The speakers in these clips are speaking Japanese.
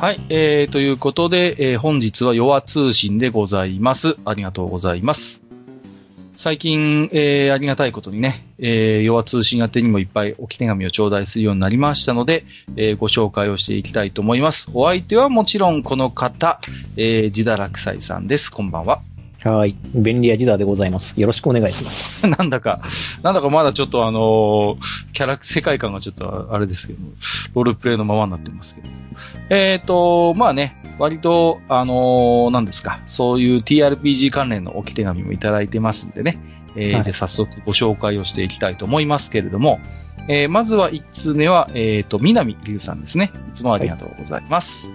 はい、えー、ということで、えー本日は弱通信でございます。ありがとうございます。最近、えーありがたいことにね、えー弱通信宛てにもいっぱい置き手紙を頂戴するようになりましたので、えーご紹介をしていきたいと思います。お相手はもちろんこの方、えー、自堕落斎さんです。こんばんは。はい。便利屋ジダーでございます。よろしくお願いします。なんだか、なんだかまだちょっとあのーキャラ、世界観がちょっとあれですけど、ロールプレイのままになってますけど。えっ、と、まあね、割と、あのーなんですか、そういう TRPG 関連の置き手紙もいただいてますんでね、えーはいじゃあ早速ご紹介をしていきたいと思いますけれども、えーまずは1通目は、えっ、と、南龍さんですね。いつもありがとうございます。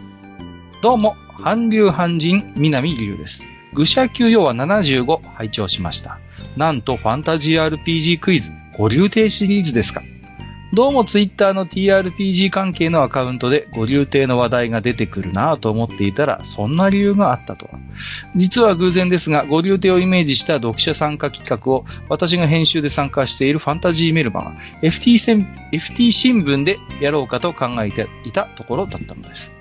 どうも、韓流韓人、南龍です。愚者級要は75拝聴しました。なんとファンタジー RPG クイズ、五流亭シリーズですか。どうもツイッターの TRPG 関係のアカウントで五流亭の話題が出てくるなぁと思っていたら、そんな理由があったとは。実は偶然ですが、五流亭をイメージした読者参加企画を私が編集で参加しているファンタジーメルマが FT, FT 新聞でやろうかと考えていたところだったのです。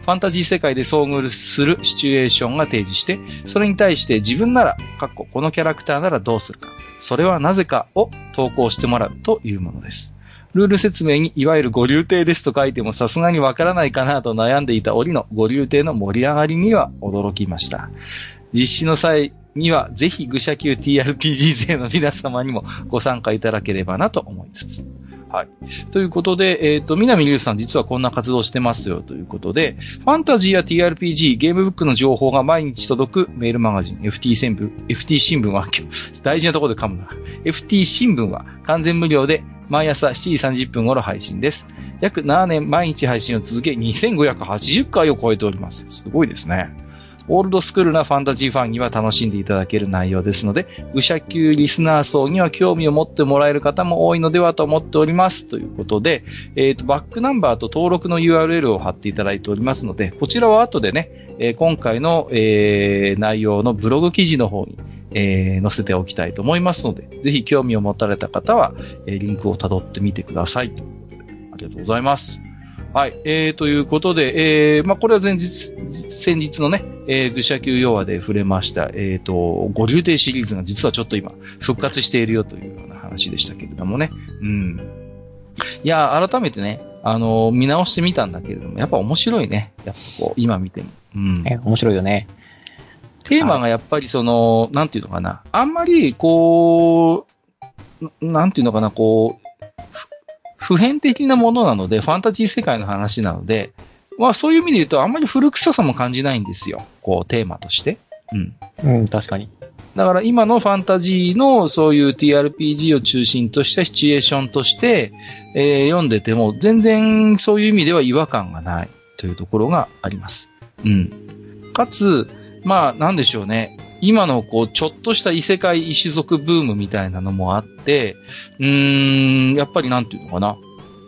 ファンタジー世界で遭遇するシチュエーションが提示して、それに対して自分なら、かっここのキャラクターならどうするか、それはなぜかを投稿してもらうというものです。ルール説明にいわゆる五流亭ですと書いてもさすがにわからないかなと悩んでいた折の五流亭の盛り上がりには驚きました。実施の際にはぜひ愚者級 TRPG 勢の皆様にもご参加いただければなと思いつつ。はい。ということで、えっ、と、南龍さん実はこんな活動してますよということで、ファンタジーや TRPG、ゲームブックの情報が毎日届くメールマガジン、FT 新聞、FT 新聞は、大事なところで噛むな。FT 新聞は完全無料で毎朝7時30分頃配信です。約7年毎日配信を続け、2580回を超えております。すごいですね。オールドスクールなファンタジーファンには楽しんでいただける内容ですので、武者級リスナー層には興味を持ってもらえる方も多いのではと思っております。ということで、えっ、と、バックナンバーと登録の URL を貼っていただいておりますので、こちらは後でね、えー今回の、えー内容のブログ記事の方に、えー載せておきたいと思いますので、ぜひ興味を持たれた方は、えーリンクを辿ってみてください。ありがとうございます。はい。えー、ということで、えー、まあ、これは前日、先日のね、えー、愚者級要話で触れました、えー、と、五流亭シリーズが実はちょっと今、復活しているよというような話でしたけれどもね。うん。いや、改めてね、あの見直してみたんだけれども、やっぱ面白いね。やっぱこう、今見ても。うん。え、面白いよね。テーマがやっぱりその、なんていうのかな。あんまり、こう、ななんていうのかな、こう、ふ普遍的なものなので、ファンタジー世界の話なので、まあそういう意味で言うと、あんまり古臭さも感じないんですよ。こう、テーマとして。うん。うん、確かに。だから今のファンタジーのそういう TRPG を中心としたシチュエーションとして、えー読んでても全然そういう意味では違和感がないというところがあります。うん。かつ、まあなんでしょうね。今のこう、ちょっとした異世界異種族ブームみたいなのもあって、うーん、やっぱりなんていうのかな。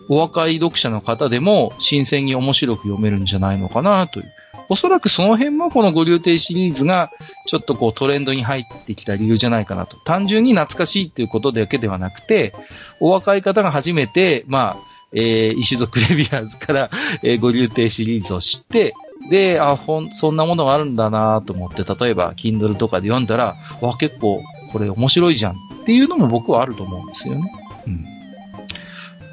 お若い読者の方でも新鮮に面白く読めるんじゃないのかなという。おそらくその辺もこの五流亭シリーズがちょっとこうトレンドに入ってきた理由じゃないかなと。単純に懐かしいっていうことだけではなくて、お若い方が初めて、まあ、えー、石族レビアーズから、えー、五流亭シリーズを知って、で、あ、ほん、そんなものがあるんだなと思って、例えば、Kindle とかで読んだら、わ、結構、これ面白いじゃんっていうのも僕はあると思うんですよね。うん。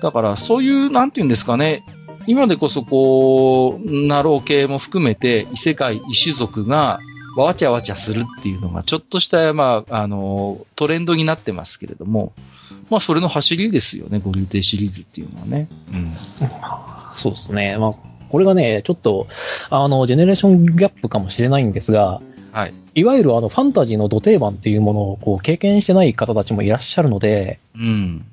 だから、そういう、なんていうんですかね、今でこそこう、ナロー系も含めて異世界、異種族がわちゃわちゃするっていうのがちょっとした、まあ、あの、トレンドになってますけれども、まあそれの走りですよね、ゴリューテシリーズっていうのはね。うん。そうですね。まあ、これがね、ちょっと、あの、ジェネレーションギャップかもしれないんですが、はい。いわゆるあの、ファンタジーの土定番っていうものをこう経験してない方たちもいらっしゃるので、うん。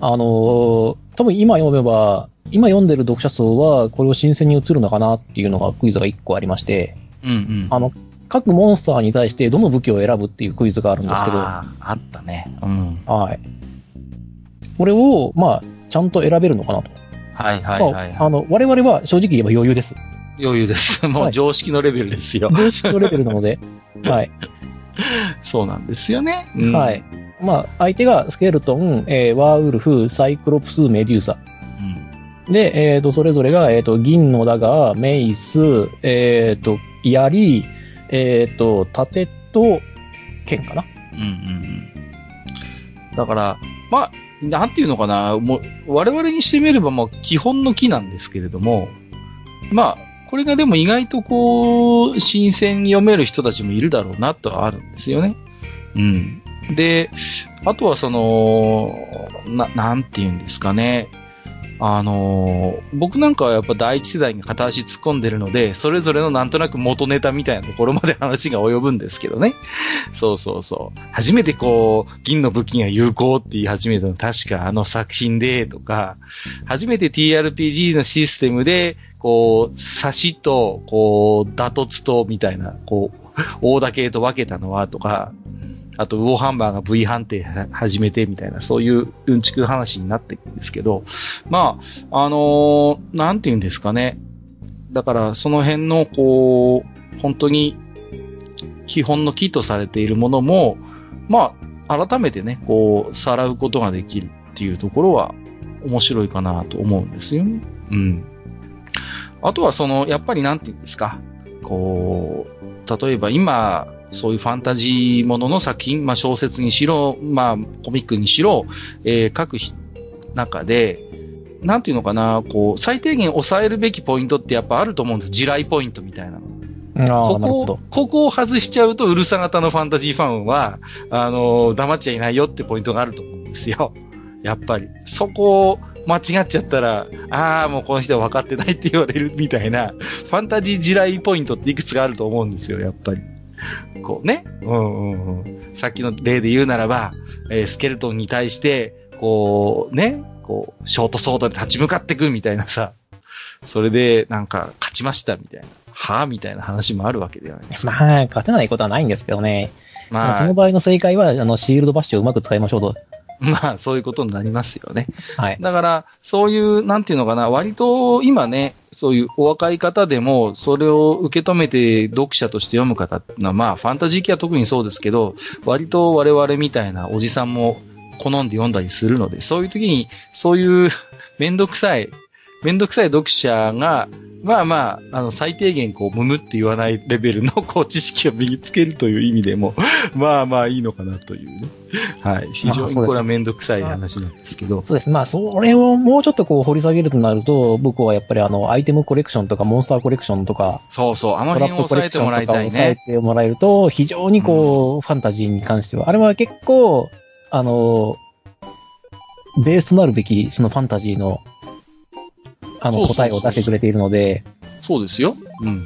あのー多分今読めば、今読んでる読者層はこれを新鮮に映るのかなっていうのがクイズが1個ありまして、うんうん。あの、各モンスターに対してどの武器を選ぶっていうクイズがあるんですけど、あーあったね。うん。はい。これを、まあ、ちゃんと選べるのかなと。はいはいはい、はいまあ、あの、我々は正直言えば余裕です。余裕です。もはいう常識のレベルですよ。常識のレベルなので、はい。そうなんですよね。うんはい。まあ、相手がスケルトン、えーワーウルフ、サイクロプス、メデューサ。うん。で、えっ、と、それぞれが、えっ、と、銀のダガー、メイス、えっ、と、槍、えっ、と、盾と、剣かな。うんうんうん。だから、まあ、なんていうのかな、もう、我々にしてみれば、もう、基本の木なんですけれども、まあ、これがでも意外とこう、新鮮に読める人たちもいるだろうなとはあるんですよね。うん。で、あとはその、な、なんていうんですかね。あのー僕なんかはやっぱ第一世代に片足突っ込んでるので、それぞれのなんとなく元ネタみたいなところまで話が及ぶんですけどね。そうそうそう。初めてこう、銀の武器が有効って言い始めたの確かあの作品でとか、初めて TRPG のシステムで、こう、刺しと、こう、打突と、みたいな、こう、大打系と分けたのはとか、あと、ウオハンバーが V 判定始めてみたいな、そういううんちく話になっていくんですけど、まあ、あのーなんて言うんですかね。だから、その辺の、こう、本当に、基本の木とされているものも、まあ、改めてね、こう、さらうことができるっていうところは、面白いかなと思うんですよね。うん。あとは、その、やっぱりなんて言うんですか。こう、例えば今、そういうファンタジーものの作品、まあ小説にしろ、まあコミックにしろ、えー、書くひ中で、なんていうのかな、こう、最低限抑えるべきポイントってやっぱあると思うんです。地雷ポイントみたいなの。ここここを外しちゃうと、うるさ型のファンタジーファンは、あのー黙っちゃいないよってポイントがあると思うんですよ。やっぱり。そこを間違っちゃったら、ああ、もうこの人は分かってないって言われるみたいな、ファンタジー地雷ポイントっていくつかあると思うんですよ、やっぱり。こうね。うんうんうん。さっきの例で言うならば、えースケルトンに対して、こう、ね、こう、ショートソードで立ち向かってくみたいなさ、それで、なんか、勝ちましたみたいな。はぁみたいな話もあるわけではないですか。まあ、勝てないことはないんですけどね。まあ、まあその、場合の正解は、あの、シールドバッシュをうまく使いましょうと。まあ、そういうことになりますよね。はい。だから、そういう、なんていうのかな、割と今ね、そういうお若い方でも、それを受け止めて読者として読む方ってのは、まあ、ファンタジー系は特にそうですけど、割と我々みたいなおじさんも好んで読んだりするので、そういう時に、そういう めんどくさい、めんどくさい読者が、まあまあ、あの、最低限こう、むむって言わないレベルの、こう、知識を身につけるという意味でも、まあまあいいのかなというね。はい。非常にこれはめんどくさい話なんですけど。そうです。まあ、それをもうちょっとこう掘り下げるとなると、僕はやっぱりあの、アイテムコレクションとか、モンスターコレクションとか、そうそう、あのトラ辺を抑えてもらいとかを抑えたいね。てもらえると、非常にこう、ファンタジーに関しては、あれは結構、あの、ベースとなるべき、そのファンタジーの、あの、答えを出してくれているので、そうですよ。うん。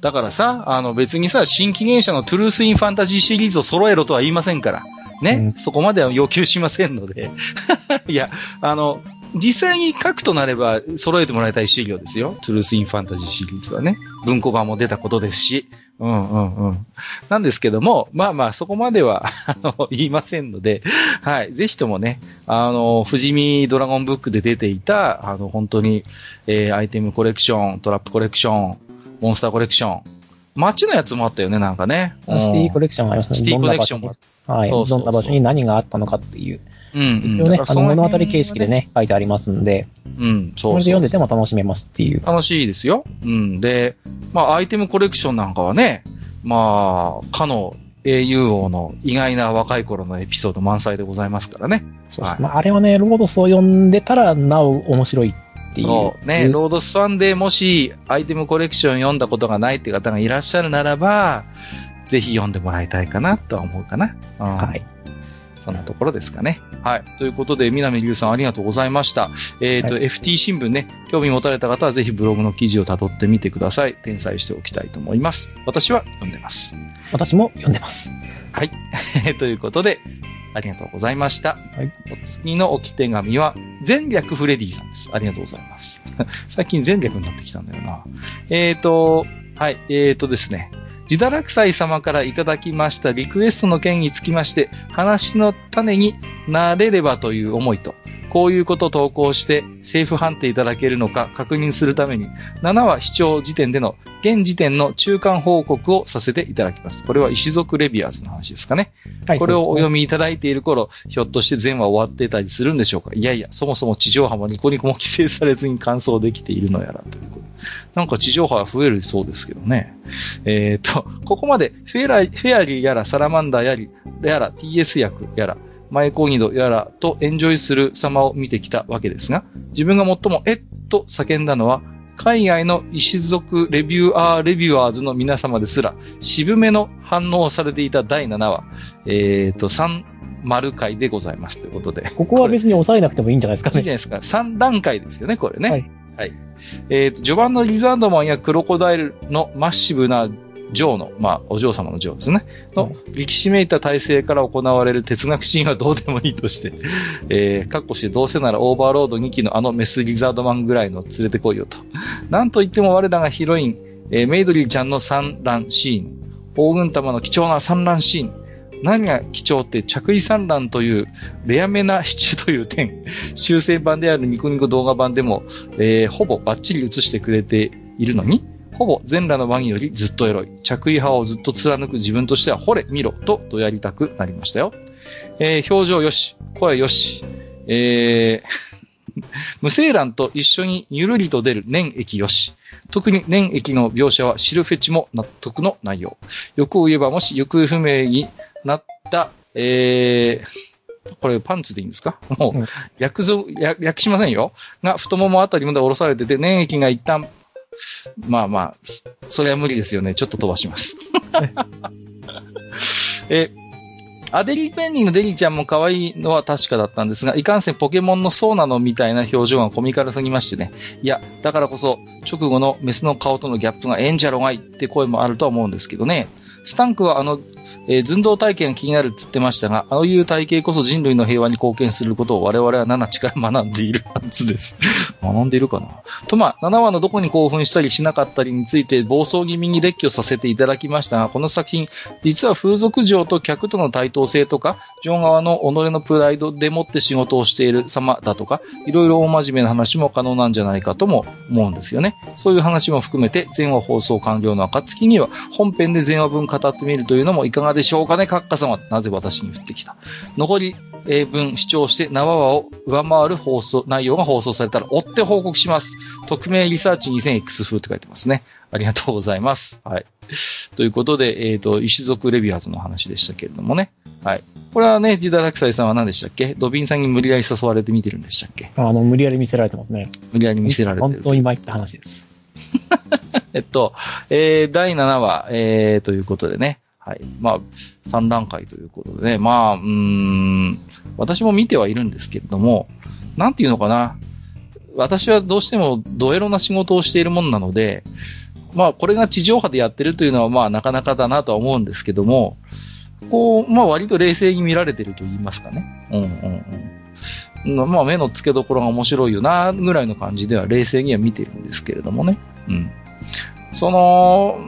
だからさ、あの別にさ、新紀元社のトゥルースインファンタジーシリーズを揃えろとは言いませんから。ね。そこまでは要求しませんので。いや、あの、実際に書くとなれば揃えてもらいたい資料ですよ。トゥルースインファンタジーシリーズはね。文庫版も出たことですし。うんうんうん。なんですけども、まあまあそこまでは、言いませんので、はい。ぜひともね、あの、富士見ドラゴンブックで出ていた、あの、本当に、えーアイテムコレクション、トラップコレクション、モンスターコレクション。街のやつもあったよね、なんかね。シティコレレクションがありますね。シティコレクションもはい。そうそうそうどんな場所に何があったのかっていう。うん、うん。一応ね、あの、物語形式でね、書いてありますんで、うん、そそうそうれで読んでても楽しめますっていう。楽しいですよ。うん。で、まあ、アイテムコレクションなんかはね、まあ、かの英雄王の意外な若い頃のエピソード満載でございますからね。そうですはいまあ、あれはね、ロードスを読んでたら、なお面白いっていう。そうね、ロードスファンでもしアイテムコレクション読んだことがないって方がいらっしゃるならば、ぜひ読んでもらいたいかなとは思うかな。うんはい。そんなところですかね。はい。ということで、南龍さんありがとうございました。えっ、と、は FT 新聞ね、興味持たれた方はぜひブログの記事を辿ってみてください。転載しておきたいと思います。私は読んでます。私も読んでます。はい。ということで、ありがとうございました。はい。お次の置き手紙は、全略フレディさんです。ありがとうございます。最近全略になってきたんだよな。えっ、と、はい、えっ、とですね。自堕落斎様からいただきましたリクエストの件につきまして、話の種になれればという思いと、こういうことを投稿して政府判定いただけるのか確認するために、7話視聴時点での現時点の中間報告をさせていただきます。これは石族レビュアーズの話ですかね。はいこれをお読み。みいただいている頃、ひょっとして全話終わってたりするんでしょうかいやいや、そもそも地上波もニコニコも規制されずに完走できているのやらということ。なんか地上波は増えるそうですけどね。えっ、と、ここまでフェラフェアリーやらサラマンダーやりやら TS 役やら、マイコギドやらとエンジョイする様を見てきたわけですが、自分が最もえっと叫んだのは、海外の石族レビューアー、レビュアーズの皆様ですら、渋めの反応をされていた第7話、えっ、と、3丸回でございますということで。ここは別に抑えなくてもいいんじゃないですかね。いいじゃないですか。3段階ですよね、これね。はい。はい。えっ、と、序盤のリザードマンやクロコダイルのマッシブなジョーの、まあ、お嬢様のジョーですね。の、力士めいた体制から行われる哲学シーンはどうでもいいとして、えー、かっこしてどうせならオーバーロード2期のあのメスリザードマンぐらいの連れてこいよと。なんといっても我らがヒロイン、えーメイドリーちゃんの産卵シーン、黄軍玉の貴重な産卵シーン、何が貴重って着衣産卵というレアめなシチュという点、修正版であるニコニコ動画版でも、えーほぼバッチリ映してくれているのに、ほぼ全裸のワニよりずっとエロい。着衣派をずっと貫く自分としては、ほれ、見ろ、と、とやりたくなりましたよ。えー表情よし、声よし、えー 無精卵と一緒にゆるりと出る粘液よし。特に粘液の描写は知るフェチも納得の内容。欲を言えばもし行方不明になった、えー、これパンツでいいんですか？もう、うん訳ぞ、訳訳しませんよ。が、太ももあたりまで下ろされてて、粘液が一旦、まあまあ、それは無理ですよね。ちょっと飛ばします。え、アデリーペンニングデリちゃんも可愛いのは確かだったんですが、いかんせんポケモンのそうなのみたいな表情がコミカルすぎましてね。いや、だからこそ、直後のメスの顔とのギャップがええんじゃろがいって声もあるとは思うんですけどね。スタンクはあの、えー寸胴体験が気になるって言ってましたが、ああいう体型こそ人類の平和に貢献することを我々は7地から学んでいるはずです。学んでいるかな？とまあ、7話のどこに興奮したりしなかったりについて暴走気味に列挙させていただきましたが、この作品、実は風俗嬢と客との対等性とか、ジョン側の己のプライドでもって仕事をしている様だとか、いろいろ大真面目な話も可能なんじゃないかとも思うんですよね。そういう話も含めて、全話放送完了の暁には、本編で全話分語ってみるというのもいかがでしょうかね、カッカ様。なぜ私に降ってきた？残り、えー分視聴して7話を上回る放送、内容が放送されたら追って報告します。匿名リサーチ 2000X 風って書いてますね。ありがとうございます。はい。ということで、えっ、と、石族レビュアーズの話でしたけれどもね。はい。これはね、ジダラクサイさんは何でしたっけ？ドビンさんに無理やり誘われて見てるんでしたっけ？あの、無理やり見せられてますね。無理やり見せられてる。本当に参った話です。えっと、えー、第7話、えー、ということでね。はい。まあ、3段階ということで。まあ、うん、私も見てはいるんですけれども、なんていうのかな。私はどうしてもドエロな仕事をしているもんなので、まあ、これが地上波でやってるというのは、まあ、なかなかだなとは思うんですけども、こう、まあ、割と冷静に見られてると言いますかね。うんうんうん。まあ、目の付けどころが面白いよな、ぐらいの感じでは冷静には見てるんですけれどもね。うん。その、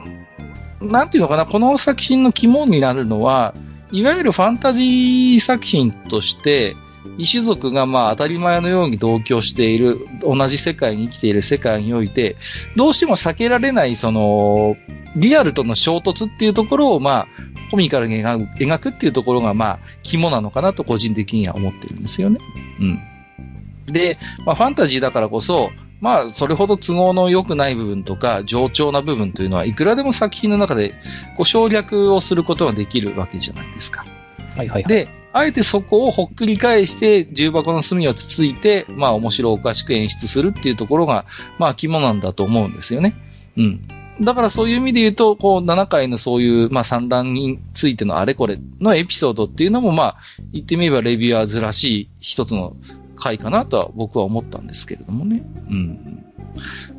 なんていうのかな、この作品の肝になるのは、いわゆるファンタジー作品として、異種族がまあ当たり前のように同居している、同じ世界に生きている世界において、どうしても避けられない、その、リアルとの衝突っていうところをまあ、コミカルに描く描くっていうところがまあ、肝なのかなと個人的には思ってるんですよね。うん。で、まあ、ファンタジーだからこそ、まあ、それほど都合の良くない部分とか、冗長な部分というのは、いくらでも作品の中で、こう、省略をすることができるわけじゃないですか。はいはいはい。で、あえてそこをほっくり返して、重箱の隅をつついて、まあ、面白おかしく演出するっていうところが、まあ、肝なんだと思うんですよね。うん。だからそういう意味で言うと、こう、7回のそういう、まあ、産卵についてのあれこれのエピソードっていうのも、まあ、言ってみればレビュアーズらしい一つの回かなとは僕は思ったんですけれどもね。うん。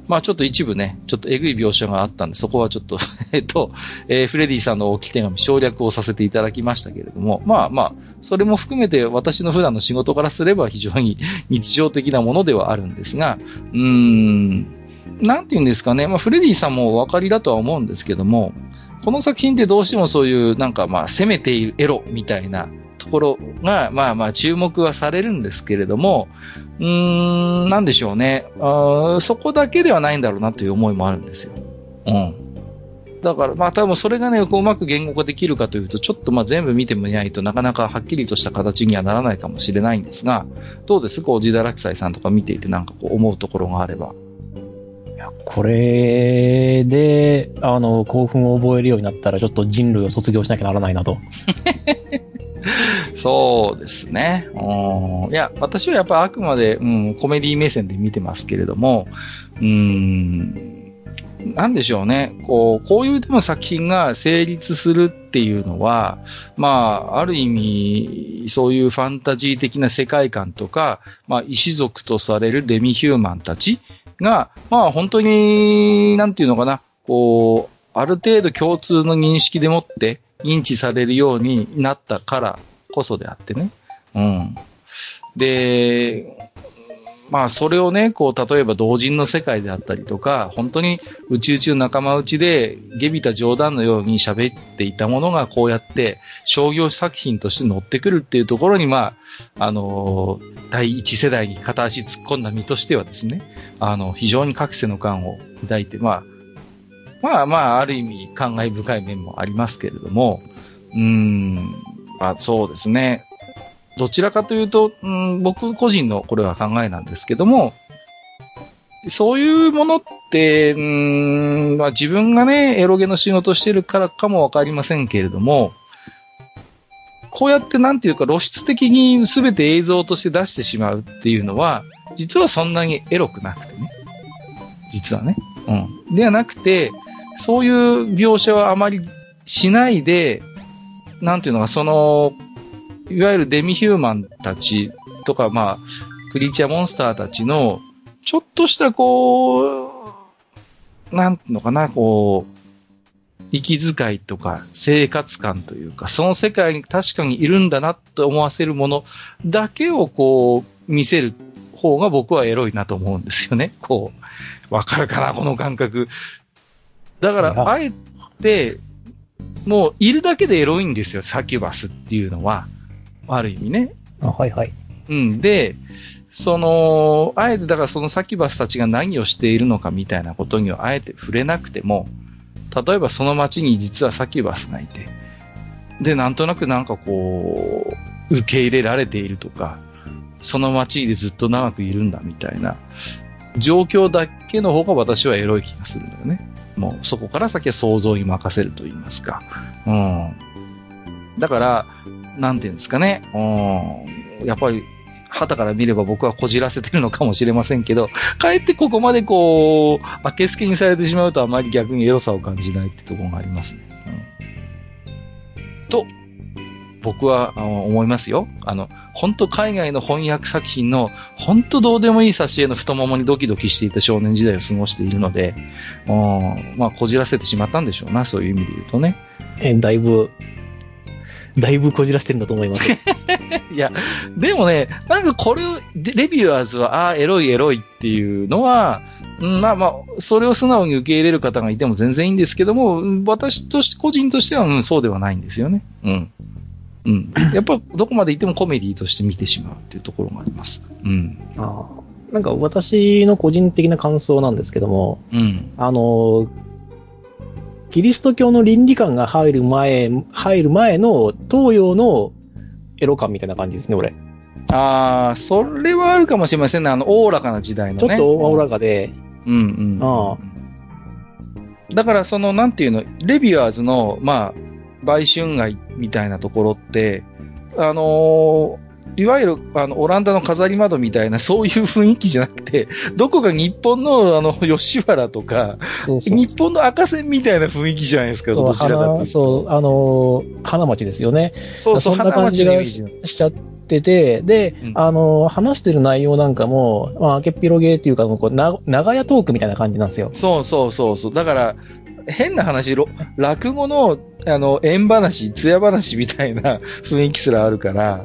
まあちょっと一部ね、ちょっとえぐい描写があったんで、そこはちょっと、えっと、えーフレディさんの置き手紙省略をさせていただきましたけれども、まあまあ、それも含めて私の普段の仕事からすれば非常に 日常的なものではあるんですが、うーん、なんて言うんですかね、まあフレディさんもお分かりだとは思うんですけども、この作品ってどうしてもそういう、なんかまあ、攻めているエロみたいなところが、まあまあ注目はされるんですけれども、うーん、なんでしょうね。あそこだけではないんだろうなという思いもあるんですよ。うん。だから、まあ多分それがね、こううまく言語化できるかというと、ちょっとまあ全部見てみないとなかなかはっきりとした形にはならないかもしれないんですが、どうです？こう、ジダラクサイさんとか見ていてなんかこう思うところがあれば。いや、これで、あの、興奮を覚えるようになったら、ちょっと人類を卒業しなきゃならないなと。そうですね。うん。いや、私はやっぱあくまで、うん、コメディ目線で見てますけれども、うん、なんでしょうね。こう、こういうでも作品が成立するっていうのは、まあ、ある意味、そういうファンタジー的な世界観とか、まあ、異族とされるデミヒューマンたちが、まあ、本当に、なんていうのかな、こう、ある程度共通の認識でもって認知されるようになったからこそであってね。うん。で、まあ、それをね、こう、例えば同人の世界であったりとか、本当に宇宙中仲間内で、下びた冗談のように喋っていたものが、こうやって商業作品として乗ってくるっていうところに、まあ、あの第一世代に片足突っ込んだ身としてはですね、あの、非常に覚醒の感を抱いて、まあ、まあまあ、ある意味、感慨深い面もありますけれども、うーん、まあそうですね。どちらかというと、うん、僕個人のこれは考えなんですけども、そういうものって、うん、まあ、自分がね、エロゲの仕事してるからかもわかりませんけれども、こうやってなんていうか露出的に全て映像として出してしまうっていうのは、実はそんなにエロくなくてね。実はね。うん。ではなくて、そういう描写はあまりしないで、なんていうのか、その、いわゆるデミヒューマンたちとか、まあ、クリーチャーモンスターたちの、ちょっとしたこう、なんていうのかな、こう、息遣いとか生活感というか、その世界に確かにいるんだなと思わせるものだけをこう見せる方が僕はエロいなと思うんですよね。こう、わかるかな、この感覚。だから、あえて、もういるだけでエロいんですよ、サキュバスっていうのは。ある意味ね。あ、はいはい。うん。で、その、あえてだからそのサキュバスたちが何をしているのかみたいなことにはあえて触れなくても、例えばその街に実はサキュバスがいて、で、なんとなくなんかこう、受け入れられているとか、その街でずっと長くいるんだみたいな状況だけの方が私はエロい気がするんだよね。もうそこから先は想像に任せると言いますか。うん。だから、なんていうんですかね、うん、やっぱり、旗から見れば僕はこじらせてるのかもしれませんけど、かえってここまでこう、あけすけにされてしまうとあまり逆にエロさを感じないってところがありますね。うん、と、僕は思いますよ。あの、本当海外の翻訳作品の、本当どうでもいい挿絵の太ももにドキドキしていた少年時代を過ごしているので、まあ、こじらせてしまったんでしょうな、そういう意味で言うとね。え、だいぶだいぶこじらしてるんだと思います。いや、でもね、なんかこれを、レビュアーズは、ああ、エロいエロいっていうのは、うん、まあまあ、それを素直に受け入れる方がいても全然いいんですけども、私とし、個人としては、うん、そうではないんですよね。うん。うん。やっぱ、どこまでいってもコメディとして見てしまうっていうところがあります。うん。ああ。なんか私の個人的な感想なんですけども、うん。あの、キリスト教の倫理観が入る前、入る前の東洋のエロ感みたいな感じですね、俺。ああ、それはあるかもしれませんね。あの、おおらかな時代のね。ちょっとおおらかで。うんうん。ああ。だから、その、なんていうの、レビュアーズの、まあ、売春街みたいなところって、あのー、いわゆる、あの、オランダの飾り窓みたいな、そういう雰囲気じゃなくて、どこか日本の、あの、吉原とか、日本の赤線みたいな雰囲気じゃないですか、どちらそう、あの、花町ですよね。そうそう、そんな感じがしちゃってて、で、うん、あの、話してる内容なんかも、まあ、明けっぴろげっていうか、こうな長屋トークみたいな感じなんですよ。そうそうそうそう。だから、変な話、落語の、あの、縁話、艶話みたいな 雰囲気すらあるから、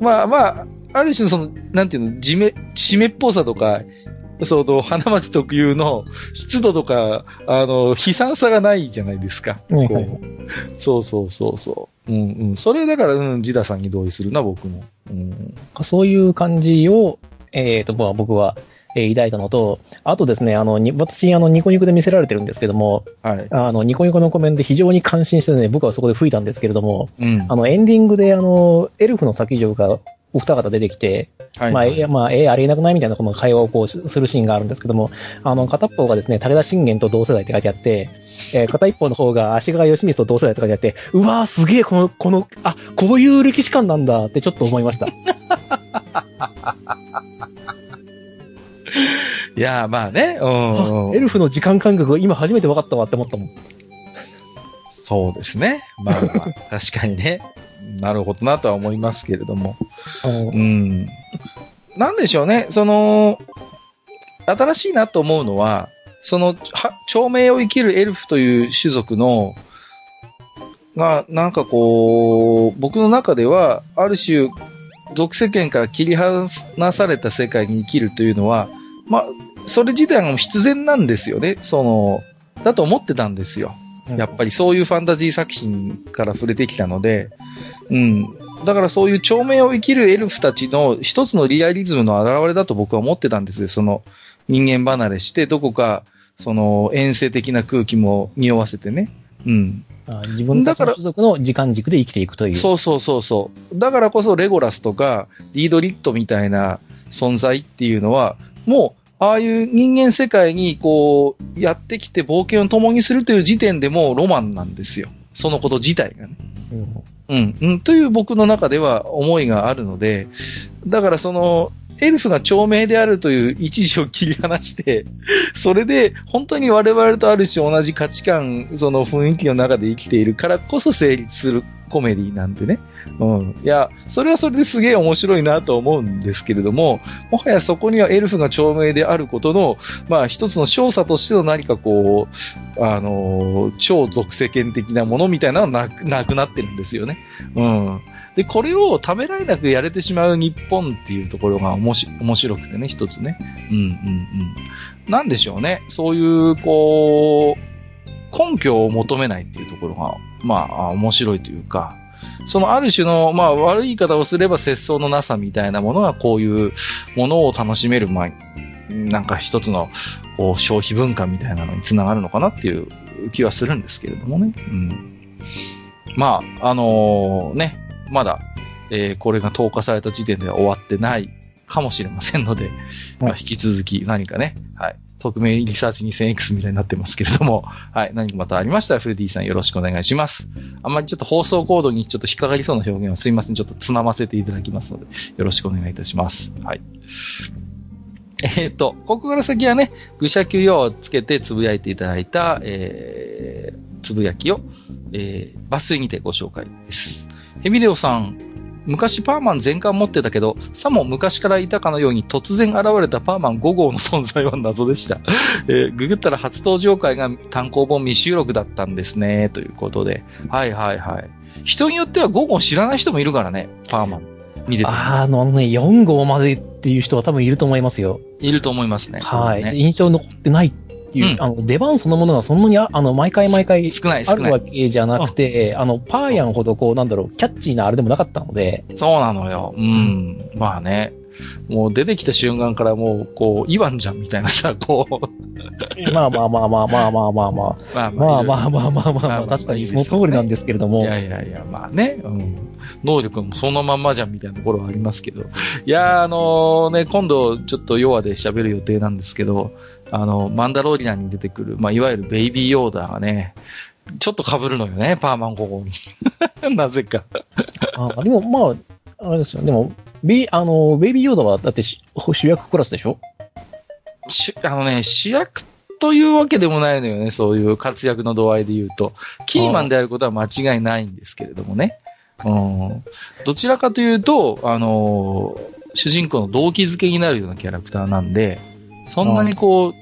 まあまあ、ある種その、なんていうの、じめ、湿っぽさとか、その、花町特有の湿度とか、あの、悲惨さがないじゃないですか。はいはい、そうそうそうそう。うんうん。それだから、うん、ジダさんに同意するな、僕も。うん、そういう感じを、えっ、ー、と、まあ僕は、えー、抱いたのと、あとですね、あの、私、あの、ニコニコで見せられてるんですけども、はい。あの、ニコニコのコメントで非常に感心してね、僕はそこで吹いたんですけれども、うん。あの、エンディングで、あの、エルフの先女がお二方出てきて、はい、まあ、え、まあ、えありえなくないみたいなこの会話をこうするシーンがあるんですけども、あの、片方がですね、武田信玄と同世代って書いてあって、えー、片一方の方が足利義満と同世代って書いてあって、うわーすげえ、この、この、あ、こういう歴史観なんだってちょっと思いました。いやまあね、うん。エルフの時間感覚が今初めて分かったわって思ったもん。そうですね。まあまあ、確かにね。なるほどなとは思いますけれども。うん。なんでしょうね、その、新しいなと思うのは、その、は、長命を生きるエルフという種族の、が、なんかこう、僕の中では、ある種、属世間から切り離された世界に生きるというのは、まあ、それ自体も必然なんですよね。その、だと思ってたんですよ。やっぱりそういうファンタジー作品から触れてきたので、うん。だからそういう長命を生きるエルフたちの一つのリアリズムの表れだと僕は思ってたんですよ。その人間離れして、どこか、その遠征的な空気も匂わせてね。うん。あ自分たちの所属の時間軸で生きていくという。そうそうそうそう。だからこそレゴラスとか、リードリットみたいな存在っていうのは、もうああいう人間世界にこう、やってきて冒険を共にするという時点でもうロマンなんですよ。そのこと自体がね。うん、うん、という僕の中では思いがあるので、だからその、エルフが長命であるという一時を切り離して、それで本当に我々とある種同じ価値観、その雰囲気の中で生きているからこそ成立するコメディなんでね。うん。いや、それはそれですげえ面白いなと思うんですけれども、もはやそこにはエルフが長命であることの、まあ一つの少佐としての何かこう、あのー、超属世間的なものみたいなのはなくなってるんですよね。うん。で、これをためらいなくやれてしまう日本っていうところが面白くてね、一つね。うんうんうん。なんでしょうね。そういう、こう、根拠を求めないっていうところが、まあ、面白いというか、そのある種の、まあ、悪い言い方をすれば節操のなさみたいなものがこういうものを楽しめる、まあ、なんか一つのこう消費文化みたいなのにつながるのかなっていう気はするんですけれどもね。うん、まあ、あのー、ね、まだ、えー、これが投下された時点では終わってないかもしれませんので、まあ、引き続き何かね、はい、匿名リサーチ 2000X みたいになってますけれども、はい、何かまたありましたら、フレディさんよろしくお願いします。あんまりちょっと放送コードにちょっと引っかかりそうな表現はすいません、ちょっとつなませていただきますので、よろしくお願いいたします。はい。えっ、ー、と、ここから先はね、愚者級用をつけてつぶやいていただいた、えー、つぶやきを、えー、抜粋にてご紹介です。ヘビデオさん、昔パーマン全巻持ってたけど、さも昔からいたかのように突然現れたパーマン5号の存在は謎でした。えー、ググったら初登場回が単行本未収録だったんですね、ということで。はいはいはい。人によっては5号知らない人もいるからね、パーマン。見てて。あのね、4号までっていう人は多分いると思いますよ。いると思いますね。はい。ね、印象残ってないっていう、うん、あの出番そのものがそんなにあの毎回毎回少ないあるわけじゃなくて、あのパーヤンほどこうなんだろう、キャッチーなあれでもなかったので。そうなのよ。うん。まあね。もう出てきた瞬間からもう、こう、イワンじゃんみたいなさ、こう。まあまあまあまあまあまあまあまあ。まあまあまあまあまあまあまあ、確かにその通りなんですけれども。いやいやいや、まあね。うん。能力もそのまんまじゃんみたいなところはありますけど。いやあのね、今度ちょっと弱で喋る予定なんですけど、あの、マンダローリアンに出てくる、まあ、いわゆるベイビーヨーダーがね、ちょっと被るのよね、パーマン5号に。なぜかあ。でも、まあ、あれですよ。でも、ベイ、あの、ベイビーヨーダーはだって主役クラスでしょ？しあのね、主役というわけでもないのよね、そういう活躍の度合いで言うと。キーマンであることは間違いないんですけれどもね。うん、どちらかというと、あの主人公の動機づけになるようなキャラクターなんで、そんなにこう、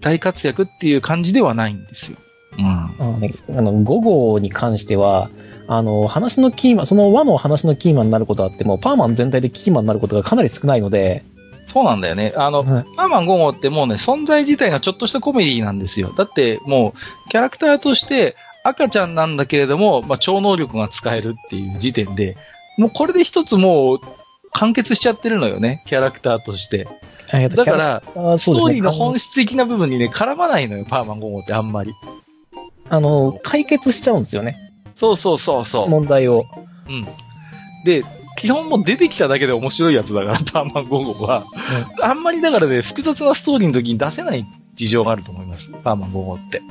大活躍っていう感じではないんですよ。うん。あね、あの、5号に関しては、あの、話のキーマン、その和の話のキーマンになることはあっても、パーマン全体でキーマンになることがかなり少ないので、そうなんだよね。あの、はい、パーマン5号ってもうね、存在自体がちょっとしたコメディなんですよ。だってもう、キャラクターとして、赤ちゃんなんだけれども、まあ、超能力が使えるっていう時点で、もうこれで一つもう完結しちゃってるのよね、キャラクターとして。だから、ストーリーの本質的な部分にね、絡まないのよ、パーマン5号ってあんまり。あの、解決しちゃうんですよね。そうそうそうそう。問題を。うん。で、基本も出てきただけで面白いやつだから、パーマン5号は。うん、あんまりだからね、複雑なストーリーの時に出せない事情があると思います。パーマン5号って。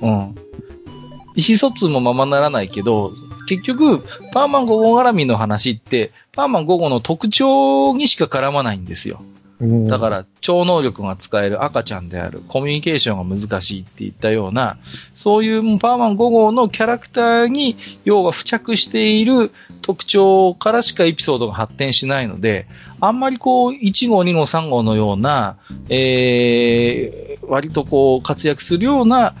うん。意思疎通もままならないけど、結局、パーマン5号絡みの話って、パーマン5号の特徴にしか絡まないんですよ。だから、超能力が使える赤ちゃんである、コミュニケーションが難しいっていったような、そういうパーマン5号のキャラクターに、要は付着している特徴からしかエピソードが発展しないので、あんまりこう、1号、2号、3号のような、えー、割とこう、活躍するような、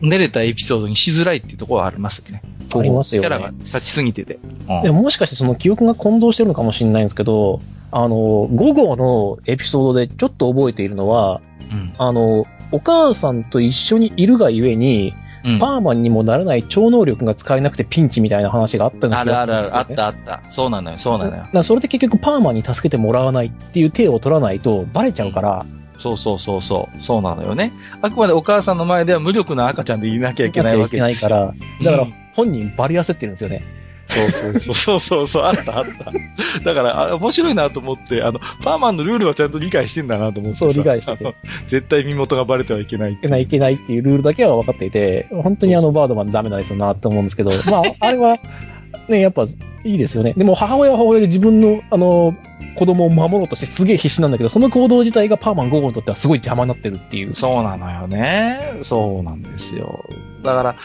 練れたエピソードにしづらいっていうところはありますね。ありますよね。キャラが立ちすぎてて。うん、でももしかしてその記憶が混同してるのかもしれないんですけど、あの、5号のエピソードでちょっと覚えているのは、うん、あの、お母さんと一緒にいるがゆえに、うん、パーマンにもならない超能力が使えなくてピンチみたいな話があったの、ね、あるあるある、あったあった。そうなのよ、そうなのよ。だそれで結局パーマンに助けてもらわないっていう手を取らないとバレちゃうから、うん、そうそうそうそう、そうなのよね。あくまでお母さんの前では無力な赤ちゃんでいなきゃいけないわけけないから、だから本人バリ焦ってるんですよね。そうそう そうそうそう、あったあった。だから、あ面白いなと思って、あの、パーマンのルールはちゃんと理解してんだなと思ってそう、理解してて。絶対身元がバレてはいけないいけない。いけないっていうルールだけは分かっていて、本当にあの、バードマンダメなんですよなと思うんですけど、まあ、あれは、ね、やっぱいいですよね。でも母親は母親で自分の、あの、子供を守ろうとしてすげえ必死なんだけど、その行動自体がパーマン5号にとってはすごい邪魔になってるっていう。そうなのよね。そうなんですよ。だから、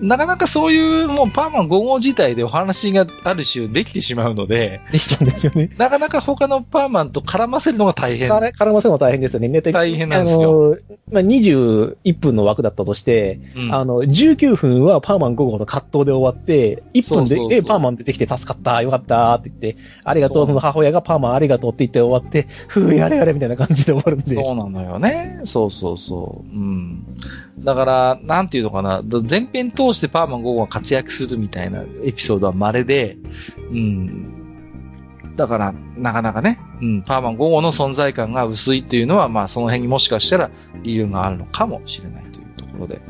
なかなかそういうもうパーマン5号自体でお話がある種できてしまうので、できちゃうんですよね。なかなか他のパーマンと絡ませるのが大変。絡ませるのが大変ですよね。大変なんですよ。あの、まあ、21分の枠だったとして、うん、あの、19分はパーマン5号の葛藤で終わって、1分で、そパーマン出てきて助かった、よかったって言って、ありがとう、その母親がパーマンありがとうって言って終わって、ふう、やれやれみたいな感じで終わるんで。そうなのよね。そうそうそう。うん。だから、なんていうのかな、前編通してパーマン5号が活躍するみたいなエピソードは稀で、うん。だから、なかなかね、うん、パーマン5号の存在感が薄いっていうのは、まあ、その辺にもしかしたら理由があるのかもしれないというところで。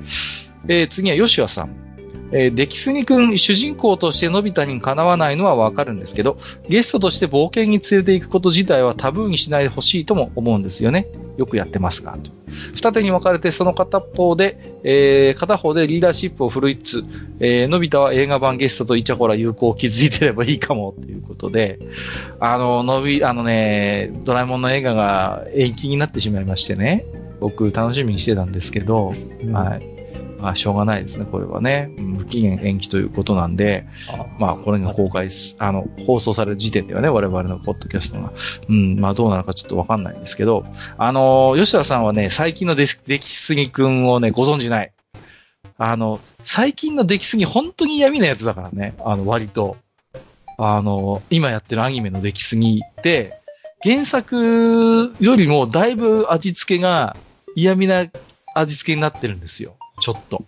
えー、次は吉和さん。えー、デキスニ君、主人公としてのび太にかなわないのはわかるんですけど、ゲストとして冒険に連れて行くこと自体はタブーにしないでほしいとも思うんですよね。よくやってますが、と。二手に分かれてその片方で、えー、片方でリーダーシップを振るいつつ、えー、のび太は映画版ゲストとイチャコラ友好を築いてればいいかも、ということで、あの、のび、あのね、ドラえもんの映画が延期になってしまいましてね、僕楽しみにしてたんですけど、はい。まあ、しょうがないですね、これはね。無期限延期ということなんで、まあ、これが公開す、あの、放送される時点ではね、我々のポッドキャストが、うん、まあ、どうなのかちょっとわかんないんですけど、あの、吉田さんはね、最近の出来すぎくんをね、ご存知ない。あの、最近の出来すぎ、本当に闇なやつだからね、あの、割と。あの、今やってるアニメの出来すぎって、原作よりもだいぶ味付けが嫌味な味付けになってるんですよ。ちょっと。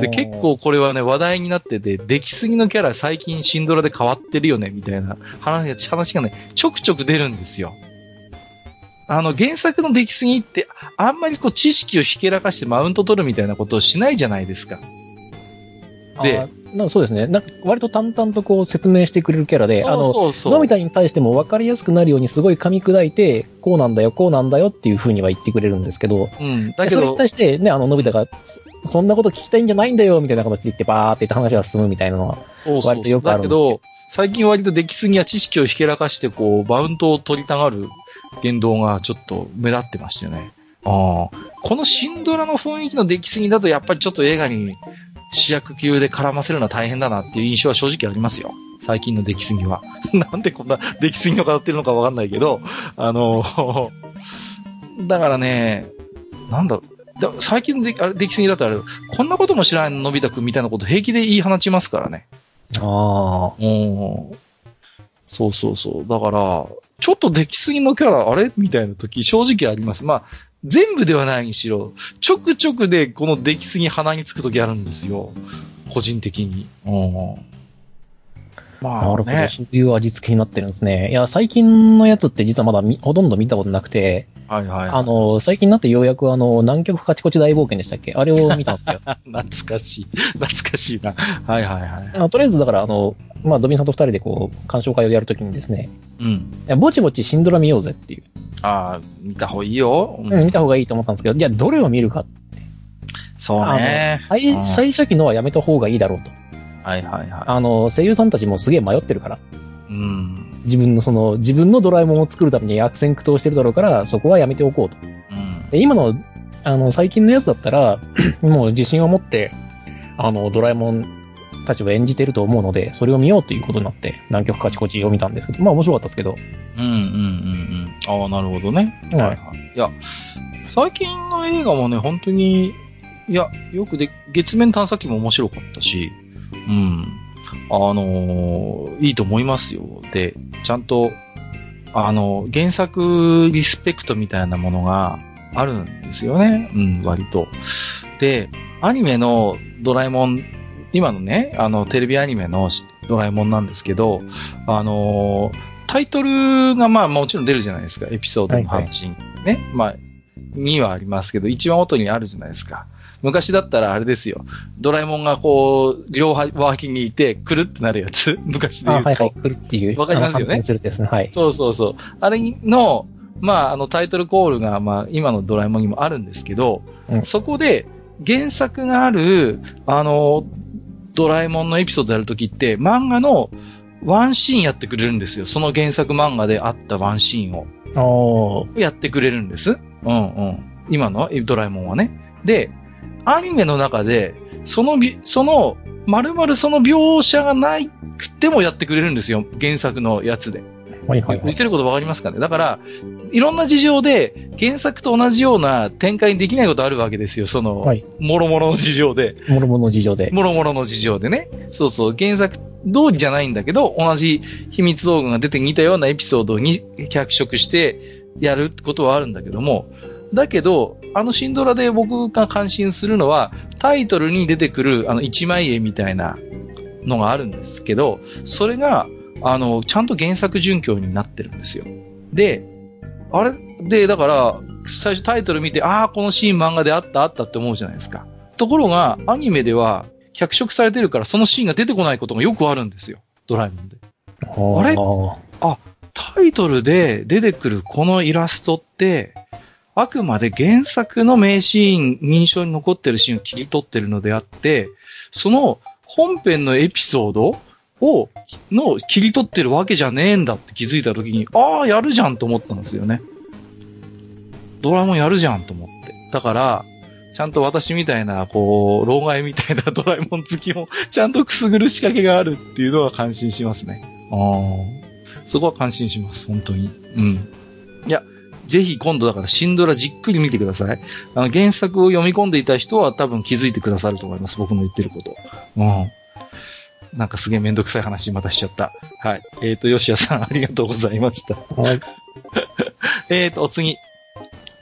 で、結構これはね、話題になってて、出来すぎのキャラ最近シンドラで変わってるよね、みたいな話が、話がね、ちょくちょく出るんですよ。あの、原作の出来すぎって、あんまりこう知識をひけらかしてマウント取るみたいなことをしないじゃないですか。で、なそうですね。なんか割と淡々とこう説明してくれるキャラで、あの、のび太に対しても分かりやすくなるようにすごい噛み砕いて、こうなんだよ、こうなんだよっていうふうには言ってくれるんですけど、うん、だけど、それに対してね、あの、のび太が、そんなこと聞きたいんじゃないんだよ、みたいな形で言ってバーって言って話が進むみたいなのは、割とよくあるんですけど、最近割と出来すぎや知識をひけらかして、こう、バウントを取りたがる言動がちょっと目立ってましてね。ああ。このシンドラの雰囲気の出来すぎだと、やっぱりちょっと映画に主役級で絡ませるのは大変だなっていう印象は正直ありますよ。最近の出来すぎは。なんでこんな出来すぎを語ってるのかわかんないけど、あの、だからね、なんだ、だ最近の出来出来すぎだとあれ、こんなことも知らないのび太くんみたいなこと平気で言い放ちますからね。ああ。うん。そうそうそう。だから、ちょっと出来すぎのキャラ、あれ？みたいな時、正直あります。まあ、全部ではないにしろ、ちょくちょくでこの出来すぎ鼻につくときあるんですよ。個人的に。うん。まあ、なるほど。そういう味付けになってるんですね。いや、最近のやつって実はまだほとんど見たことなくて、はいはい、はい、あの、最近になってようやくあの、南極カチコチ大冒険でしたっけ？あれを見たんですよ。懐かしい。懐かしいな。はいはいはい。あとりあえずだからあの、まあ、ドミンさんと二人でこう、鑑賞会をやるときにですね、うん。ぼちぼちシンドラ見ようぜっていう。ああ、見た方がいいよ。うん、見た方がいいと思ったんですけど、じゃあどれを見るかって。そうね。最、最初期のはやめた方がいいだろうと。はいはいはい。あの、声優さんたちもすげえ迷ってるから。うん。自分のその、自分のドラえもんを作るために悪戦苦闘してるだろうから、そこはやめておこうと。うん。で、今の、あの、最近のやつだったら、もう自信を持って、あの、ドラえもんたちを演じてると思うので、それを見ようということになって、南極カチコチを見たんですけど、まあ面白かったですけど。うんうんうんうん。ああ、なるほどね。はい、はい。いや、最近の映画もね、本当に、いや、よくで、月面探査機も面白かったし、うん。あのー、いいと思いますよ。で、ちゃんと、あの、原作リスペクトみたいなものがあるんですよね。うん、割と。で、アニメのドラえもん、今のね、あの、テレビアニメのドラえもんなんですけど、あのー、タイトルがまあもちろん出るじゃないですか。エピソードの配信。はいはい、ね。まあ、2はありますけど、1話ごとにあるじゃないですか。昔だったらあれですよ。ドラえもんがこう、両脇にいて、くるってなるやつ。昔で言うと。はいはい、くるっていう。わかりますよね。するですね。はい。そうそうそう。あれの、まあ、あのタイトルコールが、まあ、今のドラえもんにもあるんですけど、うん、そこで原作がある、あの、ドラえもんのエピソードやるときって、漫画のワンシーンやってくれるんですよ。その原作漫画であったワンシーンを。やってくれるんです。うんうん。今のドラえもんはね。で、アニメの中で、そのその、まるまるその描写がないくてもやってくれるんですよ。原作のやつで。はいはい、はい。言ってることわかりますかね？だから、いろんな事情で原作と同じような展開にできないことあるわけですよ。その、はい、もろもろの事情で。もろもろの事情で。もろもろの事情でね。そうそう。原作通りじゃないんだけど、同じ秘密道具が出て似たようなエピソードに脚色してやるってことはあるんだけども、だけど、あのシンドラで僕が感心するのは、タイトルに出てくるあの一枚絵みたいなのがあるんですけど、それが、あの、ちゃんと原作準拠になってるんですよ。で、あれ？で、だから、最初タイトル見て、ああ、このシーン漫画であったあったって思うじゃないですか。ところが、アニメでは、脚色されてるから、そのシーンが出てこないことがよくあるんですよ。ドラえもんで。あれ？あ、タイトルで出てくるこのイラストって、あくまで原作の名シーン、認証に残ってるシーンを切り取ってるのであって、その本編のエピソードを、の切り取ってるわけじゃねえんだって気づいたときに、ああ、やるじゃんと思ったんですよね。ドラえもんやるじゃんと思って。だから、ちゃんと私みたいな、こう、老害みたいなドラえもん好きも、ちゃんとくすぐる仕掛けがあるっていうのは感心しますね。ああ。そこは感心します、本当に。うん。いや、ぜひ今度だからシンドラじっくり見てください。あの原作を読み込んでいた人は多分気づいてくださると思います。僕の言ってること。うん。なんかすげえめんどくさい話またしちゃった。はい。えっ、ー、と、吉谷さんありがとうございました。はい。えっと、お次。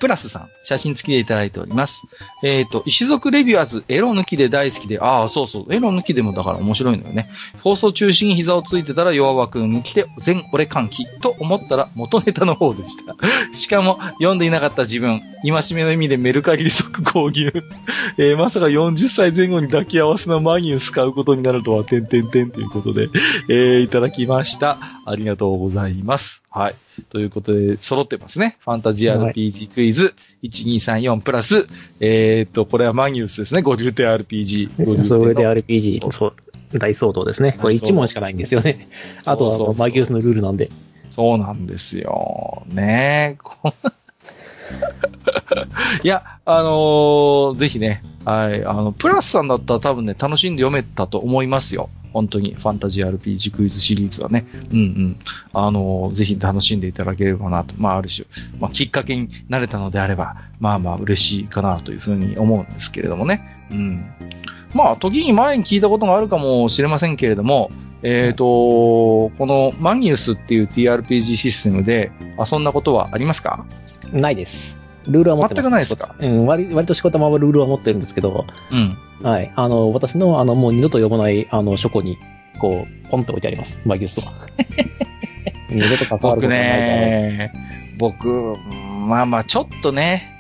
プラスさん、写真付きでいただいております。えっ、ー、と、石族レビュアーズ、エロ抜きで大好きで、ああ、そうそう、エロ抜きでもだから面白いのよね。放送中心に膝をついてたら弱枠に来て、全俺歓喜と思ったら元ネタの方でした。しかも、読んでいなかった自分、今しめの意味でメルカリで即購入。えー、まさか40歳前後に抱き合わせのマギウス買うことになるとは、てんてんてんということで、えー、いただきました。ありがとうございます。はい。ということで、揃ってますね。ファンタジー RPG クイズ1234プラス、えっ、と、これはマギウスですね。ゴリューテ RPG。それで RPG、そう、大相当ですね。これ1問しかないんですよね。あとはマギウスのルールなんで。そうなんですよ。ねえ。いや、あのー、ぜひね、はい、あの、プラスさんだったら多分ね、楽しんで読めたと思いますよ。本当に、ファンタジー RPG クイズシリーズはね。うんうん。あのー、ぜひ楽しんでいただければなと。まあ、ある種、まあ、きっかけになれたのであれば、まあまあ、嬉しいかなというふうに思うんですけれどもね。うん。まあ、時に前に聞いたことがあるかもしれませんけれども、えっ、ー、と、このマニウスっていう TRPG システムで遊んだことはありますか？ないです。ルールは持ってます。全くないですか？うん、割割としこたままルールは持ってるんですけど、うん。はい。あの、私の、あの、もう二度と読まない、あの、書庫に、こう、ポンと置いてあります。マギウスは。二度と関わることないね、僕、まあまあ、ちょっとね、